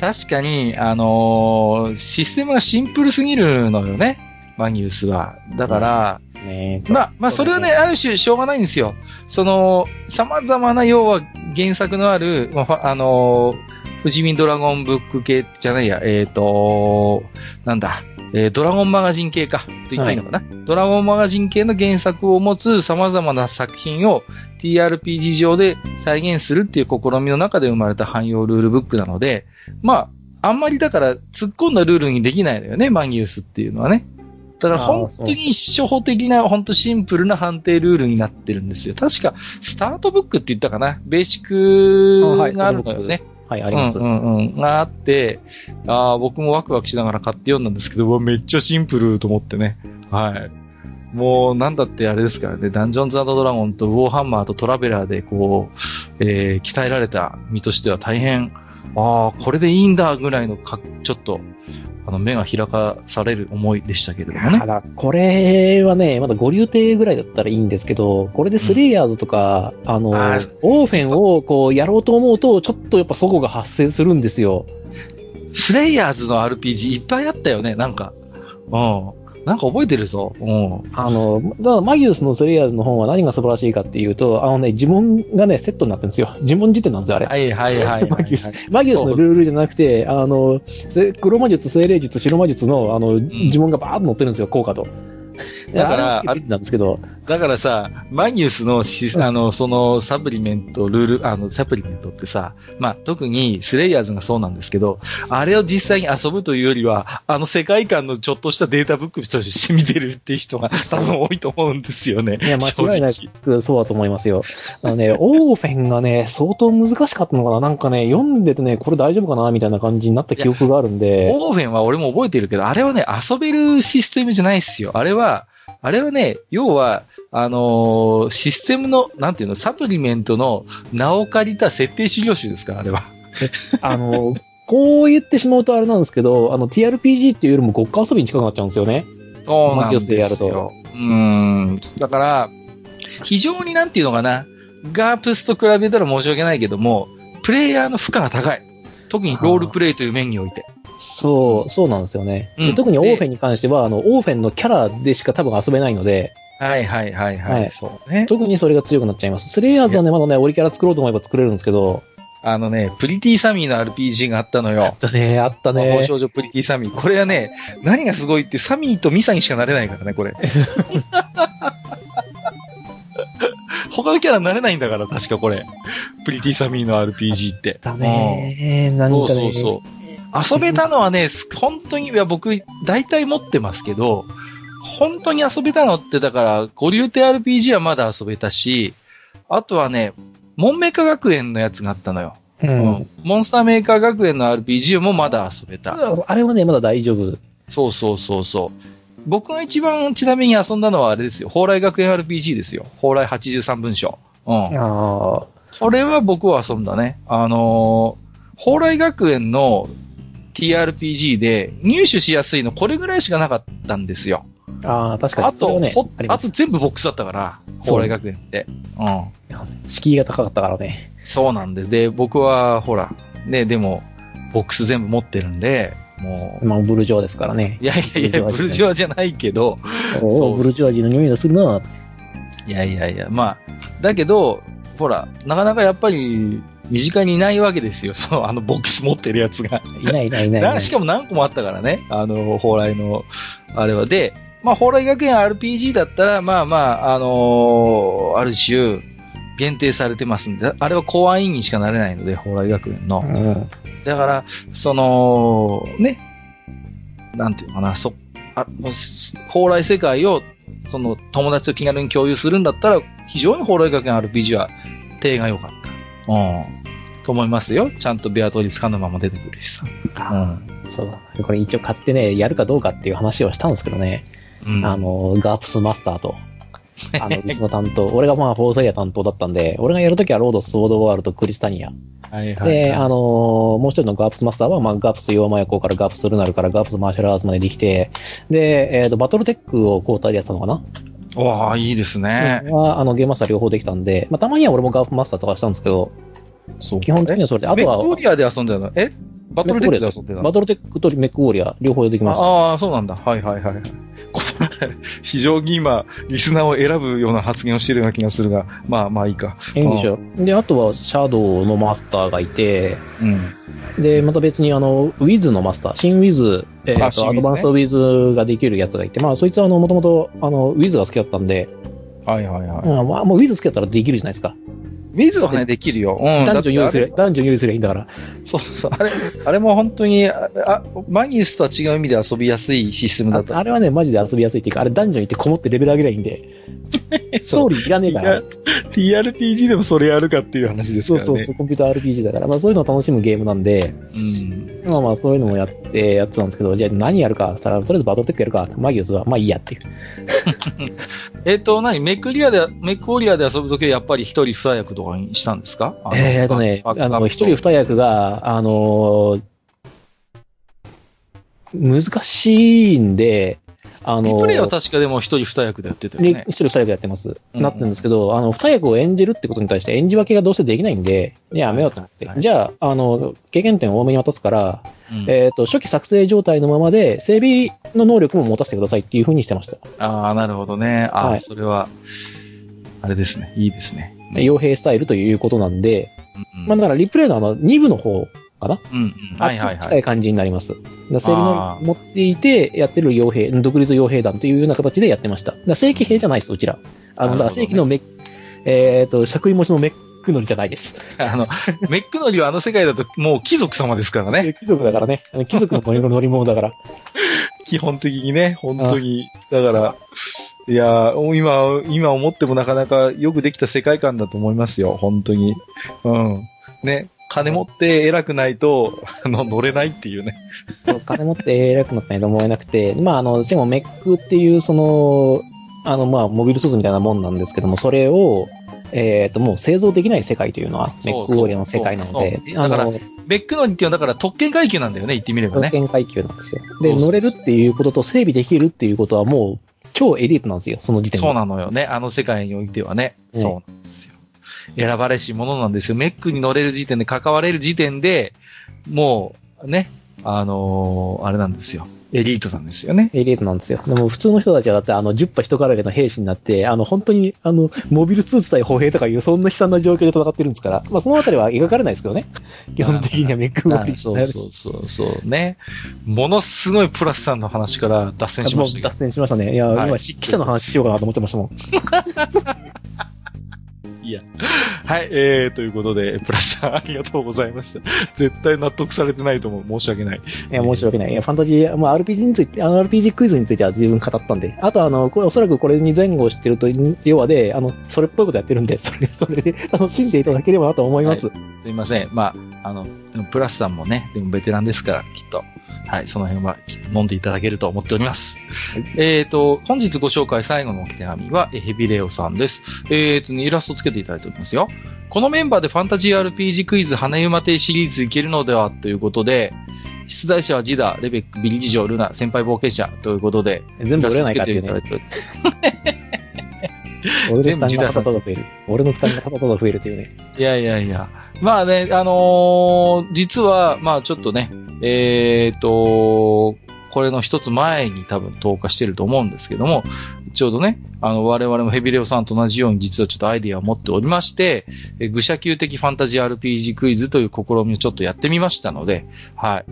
確かに、あのー、システムがシンプルすぎるのよね。マギウスは。だから、ね、まあ、まあ、それはね、ある種しょうがないんですよ。その、様々な、要は原作のある、あのー、富士見ドラゴンブック系じゃないや、えっ、ー、と、なんだ、えー、ドラゴンマガジン系か、と言ったいいのかな、はい、ドラゴンマガジン系の原作を持つ様々な作品を TRPG 上で再現するっていう試みの中で生まれた汎用ルールブックなので、まあ、あんまりだから突っ込んだルールにできないのよね、マギウスっていうのはね。だから本当に初歩的な、本当シンプルな判定ルールになってるんですよ。確か、スタートブックって言ったかな？ベーシックがあるのよね。はい、あります。うんうんうん。があって、あ僕もワクワクしながら買って読んだんですけど、めっちゃシンプルと思ってね。はい。もう、なんだってあれですからね、ダンジョンズドラゴンとウォーハンマーとトラベラーでこう、えー、鍛えられた身としては大変、ああ、これでいいんだぐらいのか、ちょっと、あの、目が開かされる思いでしたけれどもね。ただ、これはね、まだ五流艇ぐらいだったらいいんですけど、これでスレイヤーズとか、うん、あの、あオーフェンをこう、やろうと思うと、ちょっとやっぱそこが発生するんですよ。スレイヤーズの RPG いっぱいあったよね、なんか。うん。なんか覚えてるぞ。うん。あの、だからマギウスのスレイヤーズの本は何が素晴らしいかっていうと、あのね、呪文がね、セットになってるんですよ。呪文辞典なんですよ、あれ。はいはいはい、はい、マギウス。マギウスのルールじゃなくて、あの、黒魔術、精霊術、白魔術の、あの、呪文がバーッと載ってるんですよ、効果と。だから、あれなんですけど。だからさ、マニュースのし、あの、その、サプリメント、ルール、あの、サプリメントってさ、まあ、特にスレイヤーズがそうなんですけど、あれを実際に遊ぶというよりは、あの世界観のちょっとしたデータブックとして見てるっていう人が 多分多いと思うんですよね。いや、間違いなくそうだと思いますよ。あのね、オーフェンがね、相当難しかったのかななんかね、読んでてね、これ大丈夫かなみたいな感じになった記憶があるんで。オーフェンは俺も覚えてるけど、あれはね、遊べるシステムじゃないっすよ。あれは、あれはね、要は、あのー、システムの、なんていうの、サプリメントの名を借りた設定資料集ですから、あれは。あのー、こう言ってしまうとあれなんですけど、あの、TRPG っていうよりもごっか遊びに近くなっちゃうんですよね。そうなんですよ。やると。うん。だから、非常になんていうのかな、ガープスと比べたら申し訳ないけども、プレイヤーの負荷が高い。特にロールプレイという面において。そう、そうなんですよね。うん、特にオーフェンに関しては、あの、オーフェンのキャラでしか多分遊べないので、はいはいはいはい。はい、そうね。特にそれが強くなっちゃいます。スレイヤーズはね、まだね、オリキャラ作ろうと思えば作れるんですけど、あのね、プリティサミーの RPG があったのよ。あったね、あったね。魔法少女プリティサミー。これはね、何がすごいって、サミーとミサにしかなれないからね、これ。他のキャラになれないんだから、確かこれ。プリティサミーの RPG って。だね、なんかね。そうそうそう。遊べたのはね、本当に、いや、僕、大体持ってますけど、本当に遊べたのって、だから、五流亭 RPG はまだ遊べたし、あとはね、モンメカ学園のやつがあったのよ。うん、モンスターメーカー学園の RPG もまだ遊べた。あれはね、まだ大丈夫。そうそうそうそう。僕が一番ちなみに遊んだのはあれですよ。蓬莱学園 RPG ですよ。蓬莱83文章。うん。ああ。これは僕は遊んだね。あのー、蓬莱学園の TRPG で入手しやすいのこれぐらいしかなかったんですよ。ああ、確かに。あと、ね、あと全部ボックスだったから、蓬莱学園って。うん。敷居が高かったからね。そうなんです。で、僕は、ほら、ね、でも、ボックス全部持ってるんで、もう。まあ、ブルジョワですからね。いやいやいや、ブルジョワじゃないけど。そう、ブルジョワの匂いがするな。いやいやいや、まあ、だけど、ほら、なかなかやっぱり、身近にいないわけですよ。その、あの、ボックス持ってるやつが。いないいないいないしかも何個もあったからね。あの、蓬莱の、あれは。で、まあ、蓬莱学園 RPG だったら、まあまあ、あのー、ある種、限定されてますんで、あれは公安委員にしかなれないので、蓬莱学園の。うん、だから、その、ね、なんていうのかな、そ、あ、蓬莱世界を、その、友達と気軽に共有するんだったら、非常に蓬莱学園 RPG は、手が良かった。うん。と思いますよ。ちゃんとベアトリスカのまま出てくるしさ。うん。そうだ、ね。これ一応買ってね、やるかどうかっていう話をしたんですけどね。うん、あの、ガープスマスターと。あの、うちの担当。俺がまあ、フォーセリア担当だったんで、俺がやるときはロード、ソードワールド、クリスタニア。はいはい、はい、で、あのー、もう一人のガープスマスターは、まあ、ガープス妖魔夜行からガープスルナルからガープスマーシャルアーツまでできて、で、えっ、ー、と、バトルテックを交代でやったのかな？わあ、いいですね。は、あの、ゲームマスター両方できたんで、まあ、たまには俺もガープマスターとかしたんですけど、基本的にはそれで、あとは。メックウォリアで遊んでたの？え？バトルテックで遊んでたバトルテックとメックウォリア、両方できます。ああ、そうなんだ。はいはいはい。非常に今、リスナーを選ぶような発言をしているような気がするが、まあまあいいか。いいんでしょ。で、あとは、シャドウのマスターがいて、うん。で、また別にあの、ウィズのマスター、新ウィズ、えっ、ー、と、アドバンストウィズができるやつがいて、まあ、そいつはあの、もともと、あの、ウィズが好きだったんで、はいはいはい。うん、まあ、もうウィズ好きだったらできるじゃないですか。ウィズはね、できるよ。うん。ダンジョン用意する、ダンジョン用意すればいいんだから。そうそう。あれ、あれも本当に、あマギウスとは違う意味で遊びやすいシステムだったあ。あれはね、マジで遊びやすいっていうか、あれダンジョン行ってこもってレベル上げりゃいいんで。ストーリーいらねえから。TRPG でもそれやるかっていう話ですからね。そうそうそう、コンピューター RPG だから。まあそういうのを楽しむゲームなんで。うん。まあまあそういうのもやってやってたんですけど、じゃあ何やるかったら、とりあえずバトルテックやるか。マギウスは、まあいいやっていう。えっと、何？メクリアで、メクオリアで遊ぶときはやっぱり一人二役とかにしたんですか？えっ、ー、とね、あの、一人二役が、あのー、難しいんで、あのは確かでも一人二役でやってたよね。一人二役やってます。うんうん、なってるんですけど、あの、二役を演じるってことに対して演じ分けがどうせできないんで、やめようと思って。はいはい、じゃあ、あの、経験点を多めに渡すから、うん、えっ、と、初期作成状態のままで、整備の能力も持たせてくださいっていうふうにしてました。ああ、なるほどね。ああ、はい、それは、あれですね。いいですね。傭兵スタイルということなんで、うんうん、まあだからリプレイのあの2部の方かな？うん、うん。はいはいはい。近い感じになります。だ整備の持っていてやってる傭兵、独立傭兵団というような形でやってました。だ正規兵じゃないです、うちら。あの、ね、正規のメッ、えっ、ー、と、尺位持ちのメックノリじゃないです。あの、メックノリはあの世界だともう貴族様ですからね。貴族だからね。貴族の乗り物だから。基本的にね、本当に。だから、いや今、今思ってもなかなかよくできた世界観だと思いますよ、本当に。うん。ね。金持って偉くないと、あの、乗れないっていうね。そう、金持って偉くなったないと思えなくて、まあ、あの、でもメックっていう、その、あの、まあ、モビルスーツみたいなもんなんですけども、それを、えっ、ー、と、もう製造できない世界というのは、メックウォリアの世界なので、だから、ベックノリっていうのは、だから特権階級なんだよね、言ってみればね。特権階級なんですよ。で、乗れるっていうことと整備できるっていうことはもう、超エリートなんですよ、その時点で。そうなのよね。あの世界においてはね。ねそうなんですよ。選ばれし者なんですよ。メックに乗れる時点で、関われる時点で、もう、ね、あのー、あれなんですよ。エリートなんですよね。エリートなんですよ。でも普通の人たちはだってあの10羽人からげの兵士になって、あの本当にあのモビルスーツ対歩兵とかいうそんな悲惨な状況で戦ってるんですから、まあそのあたりは描かれないですけどね。基本的にはメックモビルそうそうそうそうね。ものすごいプラスさんの話から脱線しました脱線しましたね。いや、はい、今、記者の話しようかなと思ってましたもん。いや。はい、えー、ということで、プラスさんありがとうございました。絶対納得されてないと思う。申し訳ない。いや、申し訳ない。いや、ファンタジー、まあ、RPG について、あの、RPG クイズについては十分語ったんで、あとあの、これおそらくこれに前後してると、要はで、あの、それっぽいことやってるんで、それ、それで楽しんでいただければなと思います。はい、すいません。まあ、あの、プラスさんもね、でもベテランですから、きっと。はい、その辺はきっと飲んでいただけると思っております。はい、えっ、ー、と、本日ご紹介最後のお手紙は、ヘビレオさんです。えっ、ー、と、ね、イラストつけていただいておりますよ。このメンバーでファンタジー RPG クイズ花馬亭シリーズいけるのではということで、出題者はジダ、レベック、ビリジジョ、ルナ、先輩冒険者ということで、全部売れないかっていうね。俺の負担がただただ増える。俺の負担がただただ増えるというね。いやいやいや。まあね、あのー、実は、まあちょっとね、えっ、ー、と、これの一つ前に多分投下してると思うんですけども、ちょうどね、あの、我々もヘビレオさんと同じように実はちょっとアイディアを持っておりまして、え愚者級的ファンタジー RPG クイズという試みをちょっとやってみましたので、はい。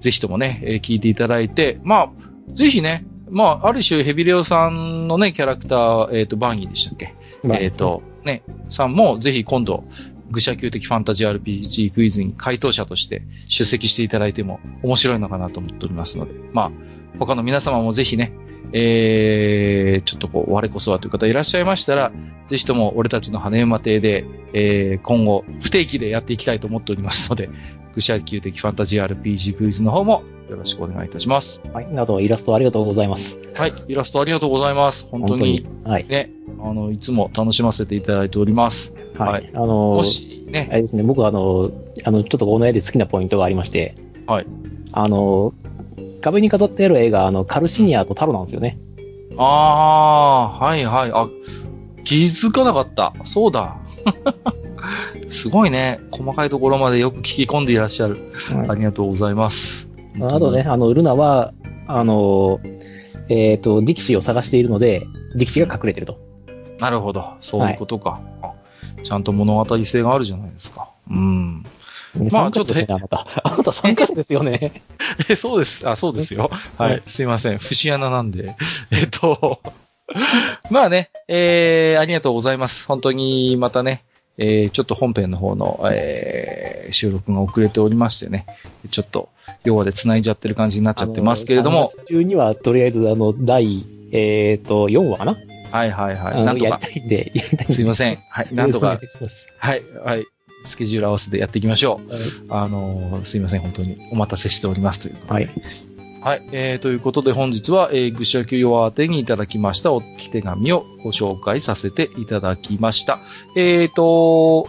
ぜひともね、えー、聞いていただいて、まあ、ぜひね、まあ、ある種ヘビレオさんのね、キャラクター、えっ、ー、と、バンギーでしたっけ？えっ、ー、と、ね、さんもぜひ今度、愚者級的ファンタジー RPG クイズに回答者として出席していただいても面白いのかなと思っておりますので、まあ、他の皆様もぜひね、えー、ちょっとこう、我こそはという方いらっしゃいましたら、ぜひとも俺たちの羽馬亭で、えー、今後、不定期でやっていきたいと思っておりますので、愚者級的ファンタジー RPG クイズの方もよろしくお願いいたします。はい。など、イラストありがとうございます。はい。イラストありがとうございます。本当に。はい。ね、あの、いつも楽しませていただいております。はい。はい、あのー、もし、ね。あれですね、僕はあの、あの、ちょっとこの絵で好きなポイントがありまして。はい。あの、壁に飾ってある絵が、あの、カルシニアとタロなんですよね。ああ、はいはい。あ、気づかなかった。そうだ。すごいね。細かいところまでよく聞き込んでいらっしゃる。はい、ありがとうございます。あとね、あの、ルナは、あの、えっ、ー、と、ディキシーを探しているので、ディキシーが隠れてると。なるほど。そういうことか。はい、ちゃんと物語性があるじゃないですか。うん。まあちょっと、ね、あなた。あなた参加者ですよね。え、そうです。あ、そうですよ。はい。すいません。節穴なんで。えっと、まあね、えー、ありがとうございます。本当に、またね、えー、ちょっと本編の方の、えー、収録が遅れておりましてね、ちょっと、要はで繋いじゃってる感じになっちゃってますけれども。中には、とりあえず、あの、第、えっ、ー、と、4話かなはいはいはい。なんとか。やりたいんで、やりたいんで。すいません。はい。なんとか。はい、はい。スケジュール合わせてやっていきましょう。はい、あのー、すいません。本当にお待たせしておりますというはい。はい。えー、ということで本日は、えー、愚者級弱宛てにいただきましたお手紙をご紹介させていただきました。えーと、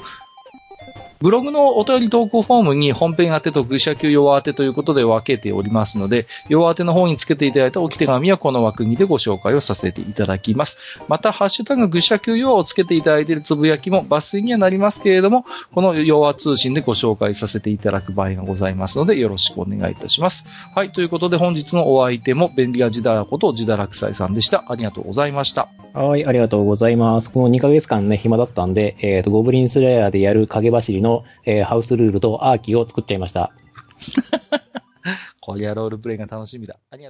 ブログのお便り投稿フォームに本編宛てと愚者級弱宛てということで分けておりますので、弱宛ての方につけていただいた置き手紙はこの枠にてご紹介をさせていただきます。また、ハッシュタグ愚者級弱をつけていただいているつぶやきも抜粋にはなりますけれども、この弱通信でご紹介させていただく場合がございますので、よろしくお願いいたします。はい、ということで本日のお相手も便利なジダラことジダラクサイさんでした。ありがとうございました。はい、ありがとうございます。この2ヶ月間ね、暇だったんで、えっ、ー、と、ゴブリンスレイヤーでやる影走りの、えー、ハウスルールとアーキーを作っちゃいました。こりゃロールプレイが楽しみだ。ありがとう。